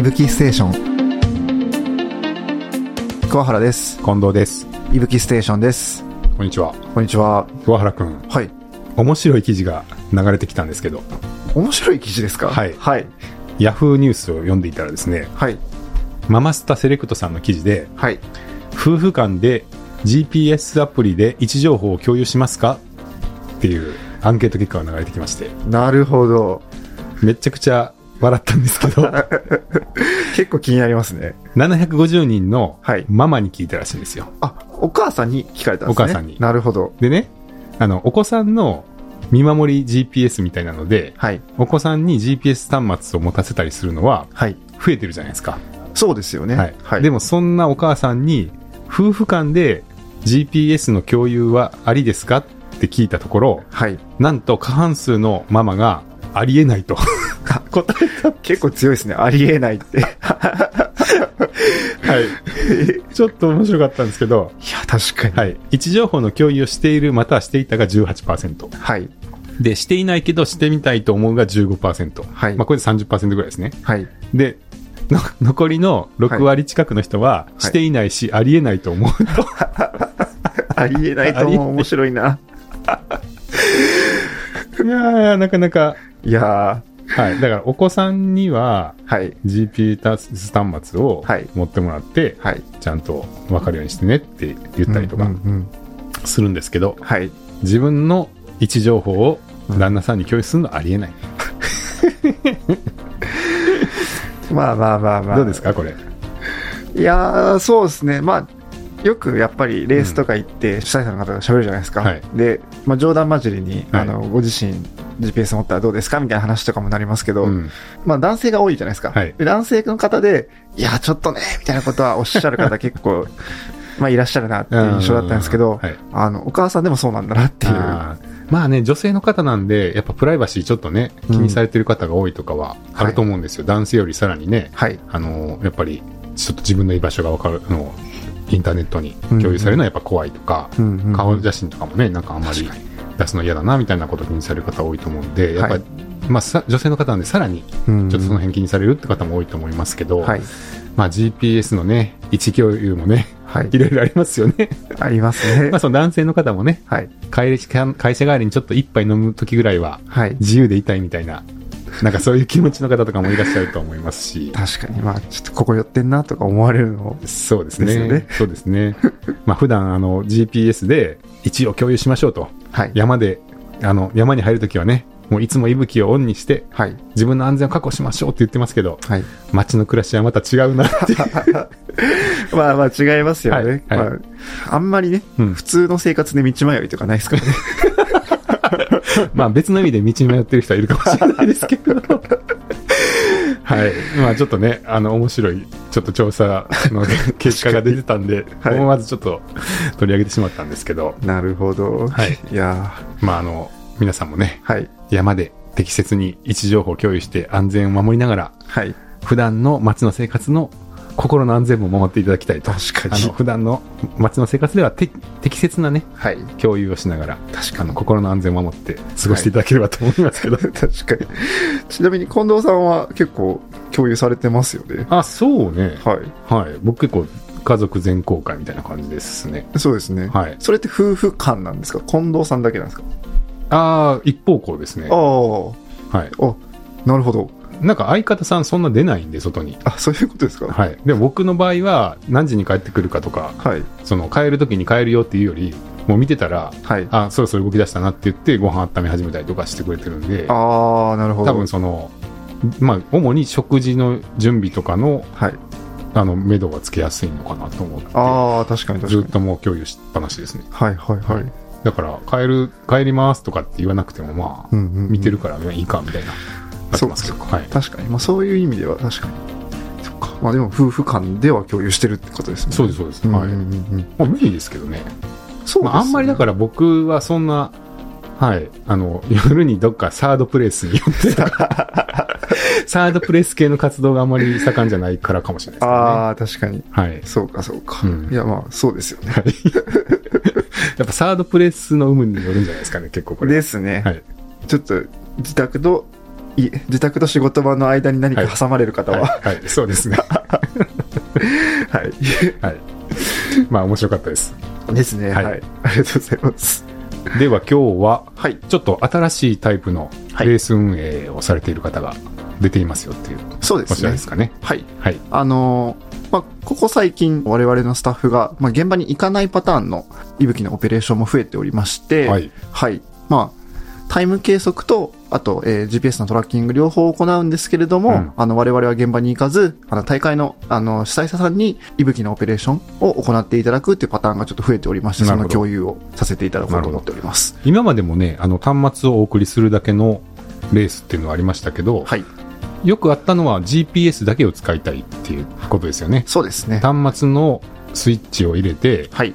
いぶきステーション。桑原です。近藤です。いぶきステーションです。こんにちは。こんにちは。桑原くん、はい。面白い記事が流れてきたんですけど、面白い記事ですか？はい。はい。ヤフーニュースを読んでいたらですね、はい。ママスタセレクトさんの記事で、はい。夫婦間で GPS アプリで位置情報を共有しますか？っていうアンケート結果が流れてきまして、なるほど。めちゃくちゃ笑ったんですけど、結構気になりますね。750人のはい。ママに聞いたらしいんですよ。あお母さんに聞かれたんですね。お母さんに。なるほど。でね、あの、お子さんの見守り GPS みたいなので、はい。お子さんに GPS 端末を持たせたりするのははい。増えてるじゃないですか。そうですよね。はい。でもそんなお母さんに、夫婦間で GPS の共有はありですか？って聞いたところ、はい。なんと過半数のママがありえないと答えた。結構強いですねありえないっていや はい。ちょっと面白かったんですけど、確かにはい。位置情報の共有をしているまたはしていたが18%。はいで、していないけどしてみたいと思うが15%。はいまあこれで30%ぐらいですね。はいで、の残りの6割近くの人は、いしていないし、ありえないと思うと。ありえないと思う面白いないやー、なかなか、いやはい。だから、お子さんには、ーはい。GPS 端末をはい。持ってもらって、はい。ちゃんと分かるようにしてねって言ったりとかうんうんうんするんですけど、はい。自分の位置情報を旦那さんに共有するのはありえない。まあまあまあまあ。どうですか、これ？いやーそうですね。まあよくやっぱりレースとか行って主催者の方が喋るじゃないですか、はい。で、まあ、冗談交じりに、はい。あのご自身 GPS 持ったらどうですかみたいな話とかもなりますけど、うん。まあ男性が多いじゃないですか、はい。で男性の方でいやちょっとねみたいなことはおっしゃる方結構 まあいらっしゃるなっていう印象だったんですけど、はい。あのお母さんでもそうなんだなっていう。まあね、女性の方なんで、やっぱプライバシーちょっとね、気にされてる方が多いとかはあると思うんですよ。男性よりさらにね、はい。あの、やっぱり、ちょっと自分の居場所が分かるのを、インターネットに共有されるのはやっぱ怖いとか、うんうんうん。顔写真とかもね、なんかあんまり出すの嫌だな、みたいなことを気にされる方多いと思うんで、やっぱり、まあ、女性の方なんでさらに、ちょっとその辺気にされるって方も多いと思いますけど、はいまあ GPS のね、位置共有もね、はいいろいろありますよね。ありますねまあその男性の方もね、はい会社会社帰りにちょっと一杯飲む時ぐらいは、自由でいたいみたいな、なんかそういう気持ちの方とかもいらっしゃると思いますし、確かにまあちょっとここ寄ってんなとか思われるのそうですね。ですよねそうですね。まあ普段あの GPS で位置を共有しましょうと。はい山で、あの山に入るときはね、もういつも息吹をオンにして、はい自分の安全を確保しましょうって言ってますけど、はい街の暮らしはまた違うなって。まあまあ違いますよね。はいはいまあ、あんまりね、うん普通の生活で道迷いとかないですからね。まあ別の意味で道に迷ってる人はいるかもしれないですけど。はい。まあちょっとね、あの面白い、ちょっと調査の 結果が出てたんで、はい思わずちょっと取り上げてしまったんですけど、なるほど。はい。いやまああの、皆さんもね、ーはい。山で適切に位置情報を共有して安全を守りながら、はい。普段の街の生活の心の安全も守っていただきたいと。確かにあの、普段の街の生活ではて適切なね、はい。共有をしながら、確あの、心の安全を守って過ごしていただければと思いますけど。確かに。ちなみに近藤さんは結構共有されてますよね。あ、そうね。はい。はい。僕結構家族全公開みたいな感じですね。そうですね。はい。それって夫婦間なんですか？近藤さんだけなんですか？ああ、一方向ですねあ。あ。はい。あ、なるほど。なんか相方さんそんな出ないんで、外に。あ、そういうことですか？はい。でも僕の場合は何時に帰ってくるかとか、はい。その帰る時に帰るよっていうより、もう見てたら、はい。あ、そろそろ動き出したなって言ってご飯温め始めたりとかしてくれてるんで、ああ、なるほど。多分その、まあ、主に食事の準備とかの、はい。あの、目処がつけやすいのかなと思って、ああ、確かに確かにずっ。ともう共有しっぱなしですね。はいはいはい。だから、帰る、帰りますとかって言わなくても、まあ、うんうんうん見てるからね、いいか、みたいな。なってますけど。はい。確かに。まあそういう意味では確かに。そっか。まあでも夫婦間では共有してるってことですね。そうです、そうです。はい。うんうんうんうん。まあ、無理ですけどね。そうねまあ、あんまりだから僕はそんな、はい。あの、夜にどっかサードプレイスによって、サードプレイス系の活動があんまり盛んじゃないからかもしれないですね。ああ、確かに。はい。そうかそうか。うんいやまあそうですよね。やっぱサードプレイスの有無によるんじゃないですかね、結構これ。ですね。はい。ちょっと自宅とい自宅と仕事場の間に何か挟まれる方は、はい、はい、そうですね。はい。はい。まあ面白かったです。ですね、ははいい。ありがとうございます。では今日は、はい。ちょっと新しいタイプのはいレース運営をされている方が出ていますよっていう、そうですねこちらで。すかね。はい。はい。あのーまあ、ここ最近我々のスタッフが、まあ、現場に行かないパターンのいぶきのオペレーションも増えておりまして、はい。はい。まあ、タイム計測と、あと、えー GPS のトラッキング両方行うんですけれども、うんあの、我々は現場に行かず、あの、大会の、あの、主催者さんに、いぶきのオペレーションを行っていただくっていうパターンがちょっと増えておりまして、その共有をさせていただこうと思っております。今までもね、あの端末をお送りするだけのレースっていうのはありましたけど、はい。よくあったのは GPS だけを使いたいっていうことですよね。そうですね。端末のスイッチを入れて、はい。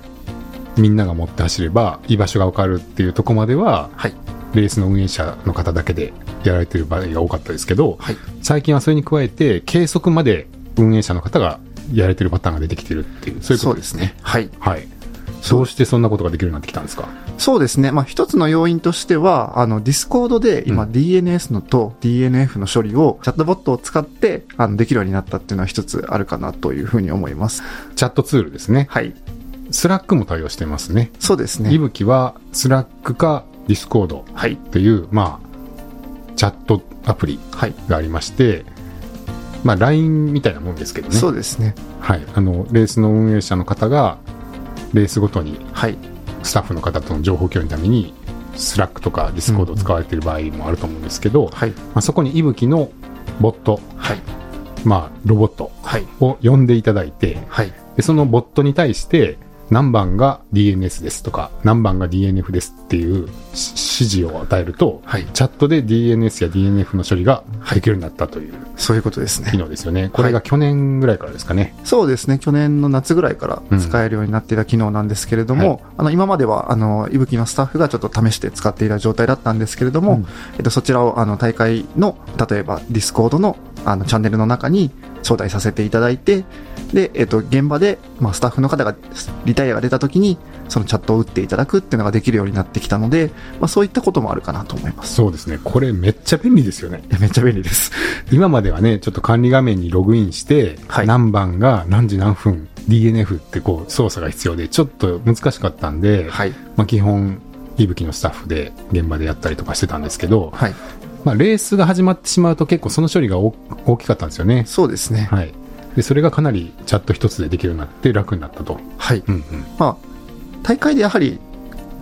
みんなが持って走れば居場所がわかるっていうところまでは、はい。レースの運営者の方だけでやられてる場合が多かったですけど、はい。最近はそれに加えて、計測まで運営者の方がやられてるパターンが出てきてるっていう、そういうことですね。はい。はい。そうどうしてそんなことができるようになってきたんですか？そうですね。まあ、一つの要因としては、あの、ディスコードで今、うん DNS のと DNF の処理をチャットボットを使って、あの、できるようになったっていうのは一つあるかなというふうに思います。チャットツールですね。はい。スラックも対応してますね。そうですね。いぶきはスラックかディスコードはい。っていう、まあ、チャットアプリはい。がありまして、まあ、LINE みたいなもんですけどね。そうですね。はい。あの、レースの運営者の方が、レースごとにはい。スタッフの方との情報共有のために、スラックとかディスコードを使われている場合もあると思うんですけど、はい。まあ、そこにいぶきのボット、はい。まあ、ロボットはい。を呼んでいただいて、はい。でそのボットに対して、何番が DNS ですとか、何番が DNF ですっていうし指示を与えると、はい。チャットで DNS や DNF の処理ができるようになったというそういうことですね機。能ですよね。これが去年ぐらいからですかね。そうですね。去年の夏ぐらいから使えるようになっていた機能なんですけれども、はいあの、今までは、あの、いぶきのスタッフがちょっと試して使っていた状態だったんですけれども、うんえっと、そちらを、あの、大会の、例えば、ディスコードの、あの、チャンネルの中に招待させていただいて、で、えっと、現場で、まあ、スタッフの方が、リタイアが出た時に、そのチャットを打っていただくっていうのができるようになってきたので、まあ、そういったこともあるかなと思います。そうですね。これめっちゃ便利ですよね。めっちゃ便利です。今まではね、ちょっと管理画面にログインして、はい何番が何時何分 DNF ってこう操作が必要で、ちょっと難しかったんで、はい。まあ基本、いぶきのスタッフで現場でやったりとかしてたんですけど、はい。まあレースが始まってしまうと結構その処理が大大きかったんですよね。そうですね。はい。で、それがかなりチャット一つでできるようになって楽になったと。はい。うんうん。まあ、大会でやはり、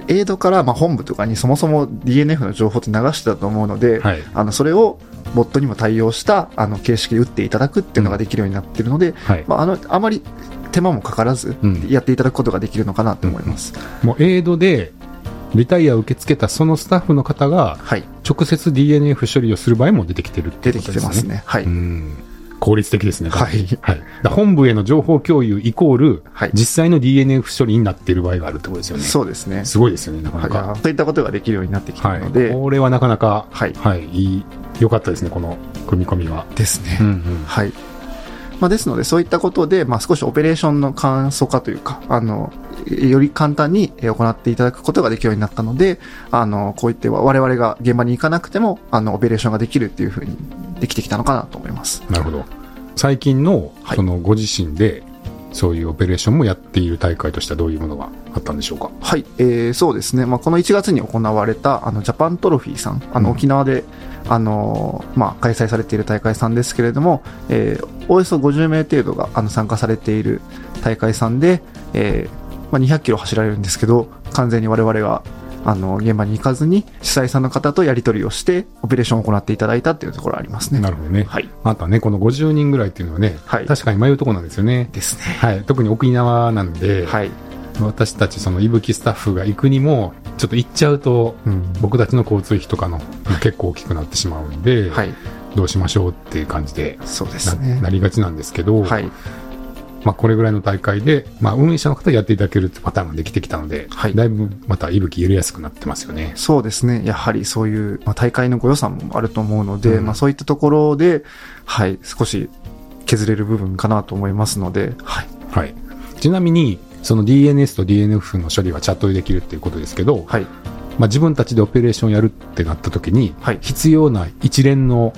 エイドからまあ本部とかにそもそも DNF の情報って流してたと思うので、はい。あのそれをボットにも対応したあの形式で打っていただくっていうのができるようになっているので、はい。まあ、あのあまり手間もかからずうんやっていただくことができるのかなと思います。もうエイドで、リタイアを受け付けたそのスタッフの方が、はい。直接 DNF 処理をする場合も出てきてるって出てことですね。きてますね。はい。うん。効率的ですね。はいはい。本部への情報共有イコール、はい実際の DNF 処理になっている場合があるってことですよね。そうですね。すごいですよね、なかは、ないか。そういったことができるようになってきてはいい。るので、これはなかなか、はいはい、いい、良かったですね、この組み込みは。ですね。うんうん。はい。まあ、ですので、そういったことで、まあ、少しオペレーションの簡素化というか、あの、より簡単にえー行っていただくことができるようになったので、あの、こういって我々が現場に行かなくても、あの、オペレーションができるっていうふうにできてきたのかなと思います。なるほど。最近の、はいそのご自身で、そういうオペレーションもやっている大会としてはどういうものがあったんでしょうか？はい、えー、そうですね。まあ、この1月に行われた、あの、ジャパントロフィーさん、あの、うん沖縄で、あのーまあ、開催されている大会さんですけれども、えーおよそ50名程度が、あの、参加されている大会さんで、えーまあ、200キロ走られるんですけど、完全に我々が、あの、現場に行かずに、主催さんの方とやり取りをして、オペレーションを行っていただいたっていうところがありますね。なるほどね。はい。あとはね、この50人ぐらいっていうのはね、はい確かに迷うところなんですよね。ですね。はい。特に沖縄なんで、はい。私たちそのいぶきスタッフが行くにも、ちょっと行っちゃうと、うん。僕たちの交通費とかの結構大きくなってしまうんで、はい。どうしましょうっていう感じでそうでな,、すね。なりがちなんですけど、はい。まあ、これぐらいの大会で、まあ、運営者の方やっていただけるってパターンができてきたので、はいだいぶまたいぶき入れやすくなってますよね。そうですね。やはりそういう、まあ、大会のご予算もあると思うので、うんまあそういったところで、はい、少し削れる部分かなと思いますので、はい。はい。ちなみに、その DNS と DNF の処理はチャットでできるっていうことですけど、はい。まあ、自分たちでオペレーションやるってなった時に、はい必要な一連の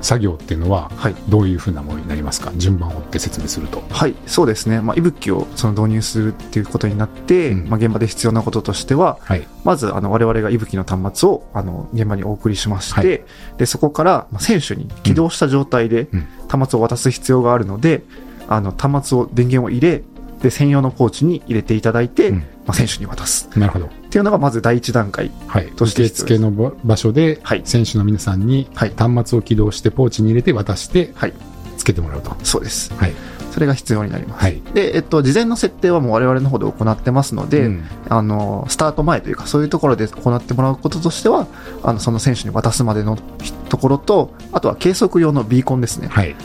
作業っていうのは、はい。どういうふうなものになりますか？順番を追って説明すると。はい、そうですね。まあ、息吹をその導入するっていうことになって、うんまあ、現場で必要なこととしては、はい。まず、あの、我々が息吹の端末を、あの、現場にお送りしまして、はいで、そこから、まあ選手に起動した状態でうん、端末を渡す必要があるので、あの、端末を、電源を入れ、で、専用のポーチに入れていただいて、うんまあ、選手に渡す。なるほど。っていうのが、まず第一段階。はい。として受付の場場所ではい、選手の皆さんにはい端末を起動してポーチに入れて渡して、はい。つけてもらうと。そうです。はい。それが必要になります。はい。で、えっと、事前の設定はもう我々の方で行ってますので、うんあの、スタート前というか、そういうところで行ってもらうこととしては、あの、その選手に渡すまでのところと、あとは計測用のビーコンですね、はい。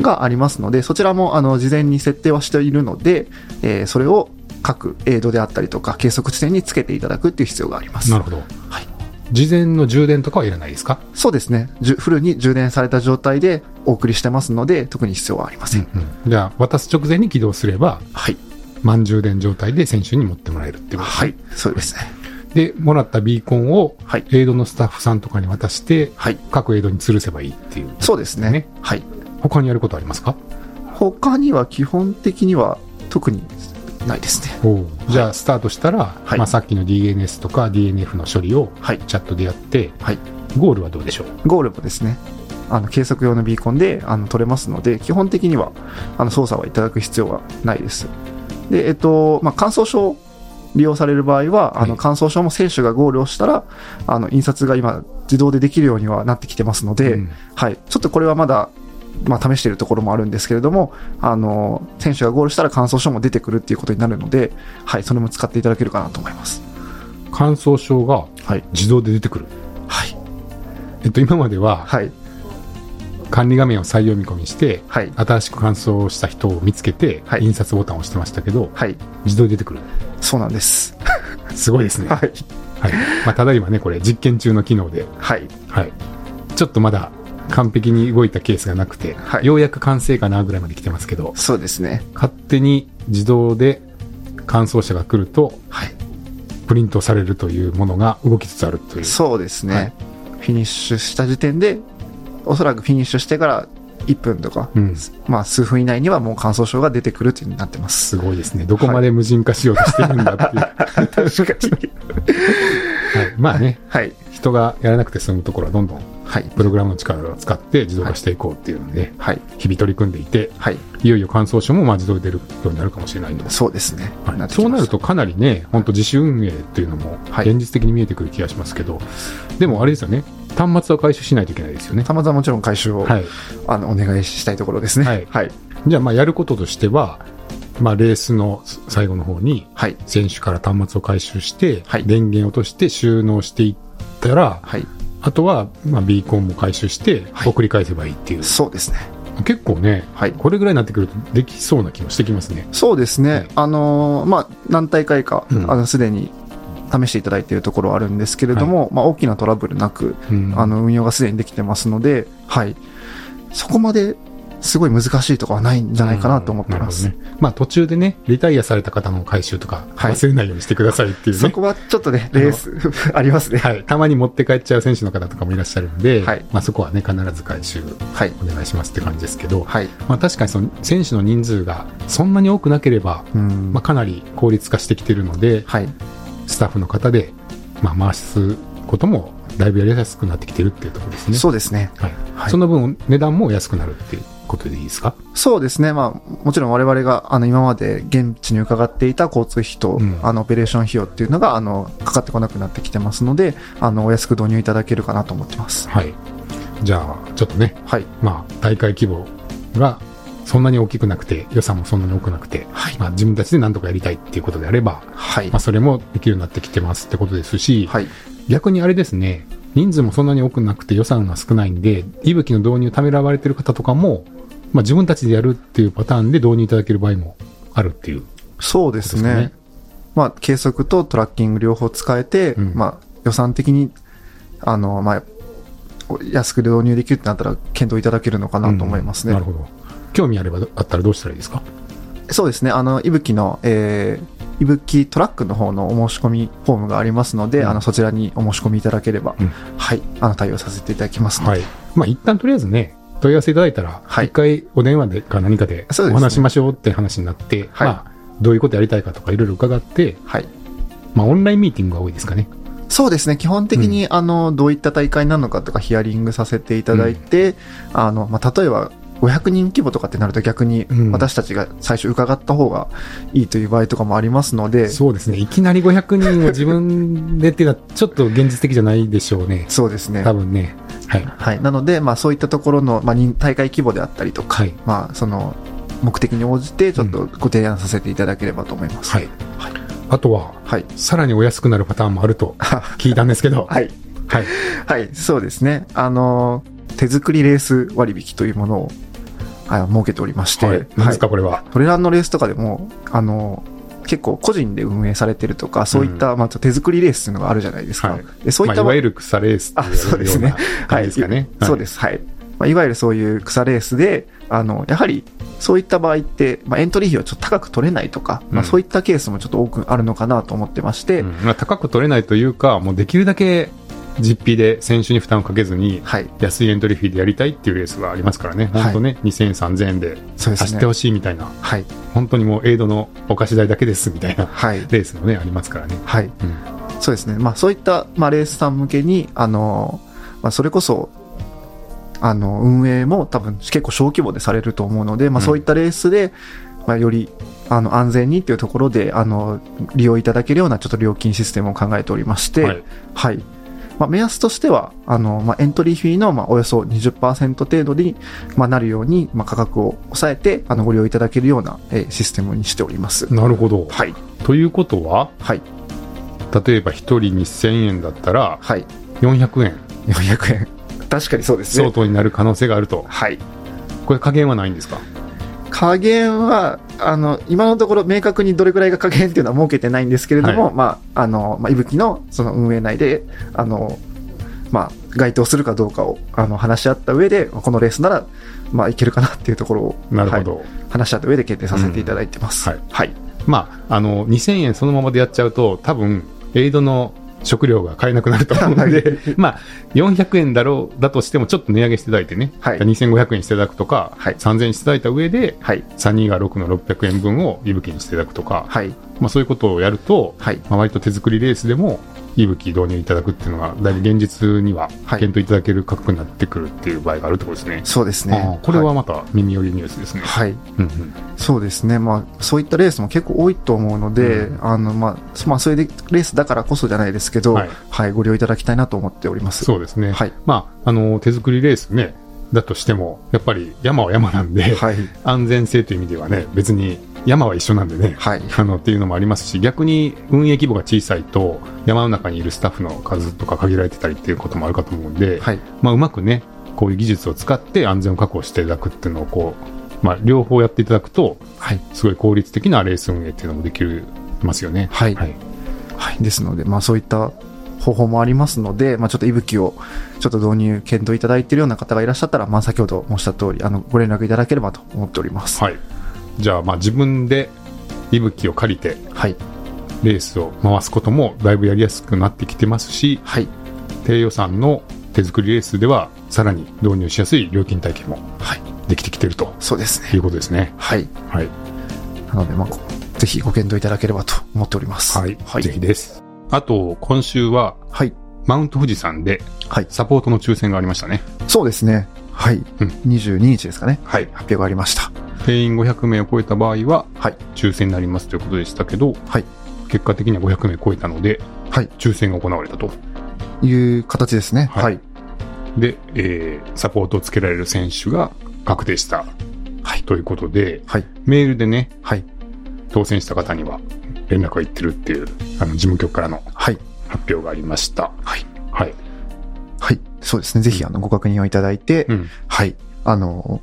がありますので、そちらも、あの、事前に設定はしているので、えーそれを各エイドであったりとか、計測地点につけていただくっていう必要があります。なるほど。はい。事前の充電とかはいらないですか？そうですね。フルに充電された状態でお送りしてますので、特に必要はありません。うんじゃあ、渡す直前に起動すれば、はい。満充電状態で選手に持ってもらえるっていうことはい。そうですね。で、もらったビーコンを、はい。エイドのスタッフさんとかに渡して、はい。各エイドに吊るせばいいっていう。そうですね。ねはい。他にやることありますか？他には基本的には特にないですね。じゃあ、スタートしたら、はいまあ、さっきの DNS とか DNF の処理をはい。チャットでやって、はい。ゴールはどうでしょう？ゴールもですね、あの、計測用のビーコンで、あの、取れますので、基本的には、あの、操作はいただく必要はないです。で、えっと、まあ、感想書を利用される場合は、あの、はい感想書も選手がゴールをしたら、あの、印刷が今、自動でできるようにはなってきてますので、うんはい。ちょっとこれはまだ、まあ、試しているところもあるんですけれども、あの、選手がゴールしたら感想書も出てくるっていうことになるので、はい、それも使っていただけるかなと思います。感想証がはい。自動で出てくる。はい。えっと、今までは、はい。管理画面を再読み込みして、はい。新しく感想した人を見つけて、はい印刷ボタンを押してましたけど、はい。自動で出てくる。そうなんです。すごいですね。はい。はい。まあ、ただいまね、これ実験中の機能で、はい。はい。ちょっとまだ完璧に動いたケースがなくて、はいようやく完成かなぐらいまで来てますけど、そうですね。勝手に自動で感想者が来ると、はい。プリントされるというものが動きつつあるという。そうですね。はいフィニッシュした時点で、おそらくフィニッシュしてから1分とか、うん。まあ数分以内にはもう感想症が出てくるっていう風になってます。すごいですね。どこまで無人化しようとしてるんだっていう。確かに。はい。まあね、はい。人がやらなくて済むところはどんどんはい。プログラムの力を使って自動化していこうっていうので、はい。日々取り組んでいて、はい。いよいよ感想書もまあ自動で出るようになるかもしれないと。そうですね。はいそうなるとかなりね、本当自主運営っていうのもはい現実的に見えてくる気がしますけど、でもあれですよね、端末は回収しないといけないですよね。たまたまもちろん回収を、はい。あの、お願いしたいところですね。はいはい。じゃあまあやることとしては、まあレースの最後の方にはい。選手から端末を回収して、はい電源を落として収納していったら、はい。あとはまあビーコンも回収してはい送り返せばいいっていう。そうですね。結構ね、はい。これぐらいになってくるとできそうな気もしてきますね。そうですね。はいあのーまあ、何大会か、うんあの、すでに試していただいているところはあるんですけれども、まあ、大きなトラブルなく、うんあの、運用がすでにできてますので、はい。そこまですごい難しいとかはないんじゃないかなと思ってます。なるほどね。まあ途中でね、リタイアされた方の回収とかはい忘れないようにしてくださいっていうね。そこはちょっとね、レース、ありますね。はい。たまに持って帰っちゃう選手の方とかもいらっしゃるんで、はいまあそこはね、必ず回収はい。お願いしますって感じですけど、はい。まあ確かにその選手の人数がそんなに多くなければ、うん。まあかなり効率化してきてるので、はい。スタッフの方で、まあ回すこともだいぶやりやすくなってきてるっていうところですね。そうですね。はい。はいその分値段も安くなるっていうことでいいですか？そうですね。まあ、もちろん我々が、あの、今まで現地に伺っていた交通費と、うんあの、オペレーション費用っていうのが、あの、かかってこなくなってきてますので、あの、お安く導入いただけるかなと思ってます。はい。じゃあ、ちょっとね、はい。まあ、大会規模がそんなに大きくなくて、予算もそんなに多くなくて、はい。まあ、自分たちで何とかやりたいっていうことであれば、はいまあ、。それもできるようになってきてますってことですし、はい。逆にあれですね、人数もそんなに多くなくて予算が少ないんで、息吹の導入ためらわれてる方とかも、まあ、自分たちでやるっていうパターンで導入いただける場合もあるっていうそうですね。まあ、計測とトラッキング両方使えて、うんまあ、予算的に、あの、まあ、安く導入できるってなったら、検討いただけるのかなと思いますね。うんなるほど。興味あれば、あったらどうしたらいいですか？そうですね。あの、いぶきの、えーいぶきトラックの方のお申し込みフォームがありますので、うんあの、そちらにお申し込みいただければ、うんはい、あの、対応させていただきますので、はい。まあ、一旦とりあえずね、問い合わせいただいたら、はい一回お電話でか何かでお話しましょうって話になって、はいまあ、どういうことやりたいかとかいろいろ伺って、はい。まあ、オンラインミーティングが多いですかね。そうですね。基本的に、あの、どういった大会なのかとかヒアリングさせていただいて、あの、まあ、例えば、500人規模とかってなると逆にうん私たちが最初伺った方がいいという場合とかもありますので、そうですね。いきなり500人を自分でっていうのは、ちょっと現実的じゃないでしょうね。そうですね。多分ね。はい。はい。なので、まあそういったところの、まあ人大会規模であったりとか、はい。まあその、目的に応じてちょっとご提案させていただければと思います。はい。あとは、はい。さらにお安くなるパターンもあると聞いたんですけど、はい。はい。はい。そうですね。あの、手作りレース割引というものを、あ設けておりまして、はい。何ですか、これは。トレランのレースとかでも、あの、結構個人で運営されてるとか、そういった、まあ、手作りレースっていうのがあるじゃないですか。はいでそういった、まあ、いわゆる草レースってあそうようですかね。そうです。はい。まあ、いわゆるそういう草レースで、あの、やはり、そういった場合って、まあ、エントリー費をちょっと高く取れないとか、まあ、うんそういったケースもちょっと多くあるのかなと思ってまして、うんまあ、高く取れないというか、もうできるだけ実費で選手に負担をかけずに、はい。安いエントリーフィーでやりたいっていうレースがありますからね。はい本当ね、2000円、3000円で走ってほ。しいみたいな、はい。本当にもうエイドのお貸し代だけですみたいなはい。レースもね、ありますからね。はい。うんそうですね。まあ、そういった、まあ、レースさん向けに、あの、まあ、それこそ、あの、運営も多分結構小規模でされると思うので、まあ、うんそういったレースで、まあ、より、あの、安全にっていうところで、あの、利用いただけるようなちょっと料金システムを考えておりまして、はい。はい。まあ、目安としては、あの、まあ、エントリーフィーの、まあ、およそ20%程度に、まあ、なるように、まあ、価格を抑えて、あの、ご利用いただけるような、えーシステムにしております。なるほど。はい。ということは、はい。例えば1人2000円だったら、はい。400円400円。確かにそうですね相。当になる可能性があると。はい。これ加減はないんですか？加減は、あの、今のところ明確にどれくらいが加減っていうのは設けてないんですけれども、はまあ、あの、まあ、いぶきのその運営内で、あの、まあ、該当するかどうかを、あの、話し合った上で、このレースなら、まあ、いけるかなっていうところを、はいなるほど。話し合った上で決定させていただいてます。うんはいはい。まあ、あの、2000円そのままでやっちゃうと、多分、エイドの食料が買えなくなると思うので、まあ、400円だろう、だとしてもちょっと値上げしていただいてね、はい2500円していただくとか、はい3000円していただいた上で、はい。32が6の600円分をいぶきにしていただくとか、はい。まあそういうことをやると、はい。まあ割と手作りレースでも、いぶき導入いただくっていうのが、だいぶ現実にははい検討いただける価格になってくるっていう場合があるってことですね。そうですね。これはまた耳寄りニュースですね。はい。うんうんそうですね。まあ、そういったレースも結構多いと思うので、うんあの、まあ、まあ、それでレースだからこそじゃないですけど、ははいい、ご利用いただきたいなと思っております。そうですね。はい。まあ、あの、手作りレースね、だとしても、やっぱり山は山なんで、はい。安全性という意味ではね、別に山は一緒なんでね、はい。あの、っていうのもありますし、逆に運営規模が小さいと、山の中にいるスタッフの数とか限られてたりっていうこともあるかと思うんで、はい。まあ、うまくね、こういう技術を使って安全を確保していただくっていうのを、こう、まあ、両方やっていただくと、はい。すごい効率的なレース運営っていうのもできますよね。はい。はい。はい。ですので、まあ、そういった方法もありますので、まあ、ちょっと息吹をちょっと導入検討いただいているような方がいらっしゃったら、まあ、先ほど申した通り、あの、ご連絡いただければと思っております。はい。じゃあ、まあ、自分で、息吹を借りて、はい。レースを回すこともだいぶやりやすくなってきてますし、はい。低予算の手作りレースではさらに導入しやすい料金体系もはい。できてきてるとそうですね。いうことですね。はい。はい。なので、まあ、こぜひご検討いただければと思っております。はい。はい。ぜひです。あと、今週ははい。マウント富士山ではい。サポートの抽選がありましたね。そうですね。はい。うん22日ですかね。はい。発表がありました。定員500名を超えた場合ははい。抽選になりますということでしたけど、はい。結果的には500名超えたので、はい。抽選が行われたと。いう形ですね。はいはい。で、えー、サポートをつけられる選手が確定したはい。ということで、はい。メールでね、はい。当選した方には連絡がいってるっていう、あの、事務局からのはい。発表がありました。はい。はい。はい。そうですね。ぜひ、あの、ご確認をいただいて、うん。はい。あの、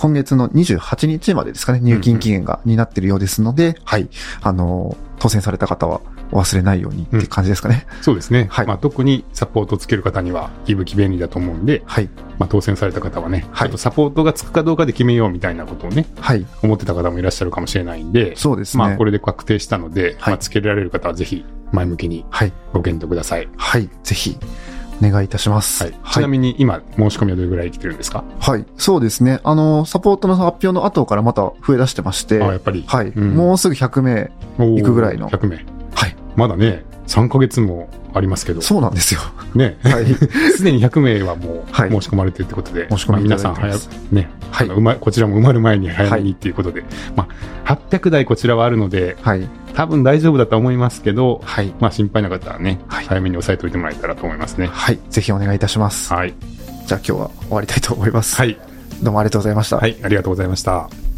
今月の28日までですかね、入金期限が、になっているようですので、はい。あの、当選された方はお忘れないようにっていう感じですかね。そうですね。はいまあ、特にサポートをつける方には、いぶき便利だと思うんで、はい。まあ、当選された方はね、はいサポートがつくかどうかで決めようみたいなことをね、はい。思ってた方もいらっしゃるかもしれないんで、そうですね。まあ、これで確定したので、はいまあ、つけられる方はぜひ前向きにはい。ご検討ください。はい。ぜひ、お願いいたします。はい。ちなみに今、申し込みはどれぐらい来てるんですか、はい。そうですね。あの、サポートの発表の後からまた増え出してまして、あやっぱり。はい。うんもうすぐ100名。行行くぐらいの100名。はい。まだね、3ヶ月もありますけど、そうなんですよ。ね、はい。すでに100名はもうはい申し込まれてるってことで、申し込み皆さん早く、ね、はいこちらも埋まる前に早めにっていうことで、まあ、800台こちらはあるので、はい。多分大丈夫だと思いますけど、はい。まあ心配な方はね、はい早めに押さえておいてもらえたらと思いますね。はい。ぜひお願いいたします。はい。じゃあ今日は終わりたいと思います。はい。どうもありがとうございました。はい。ありがとうございました。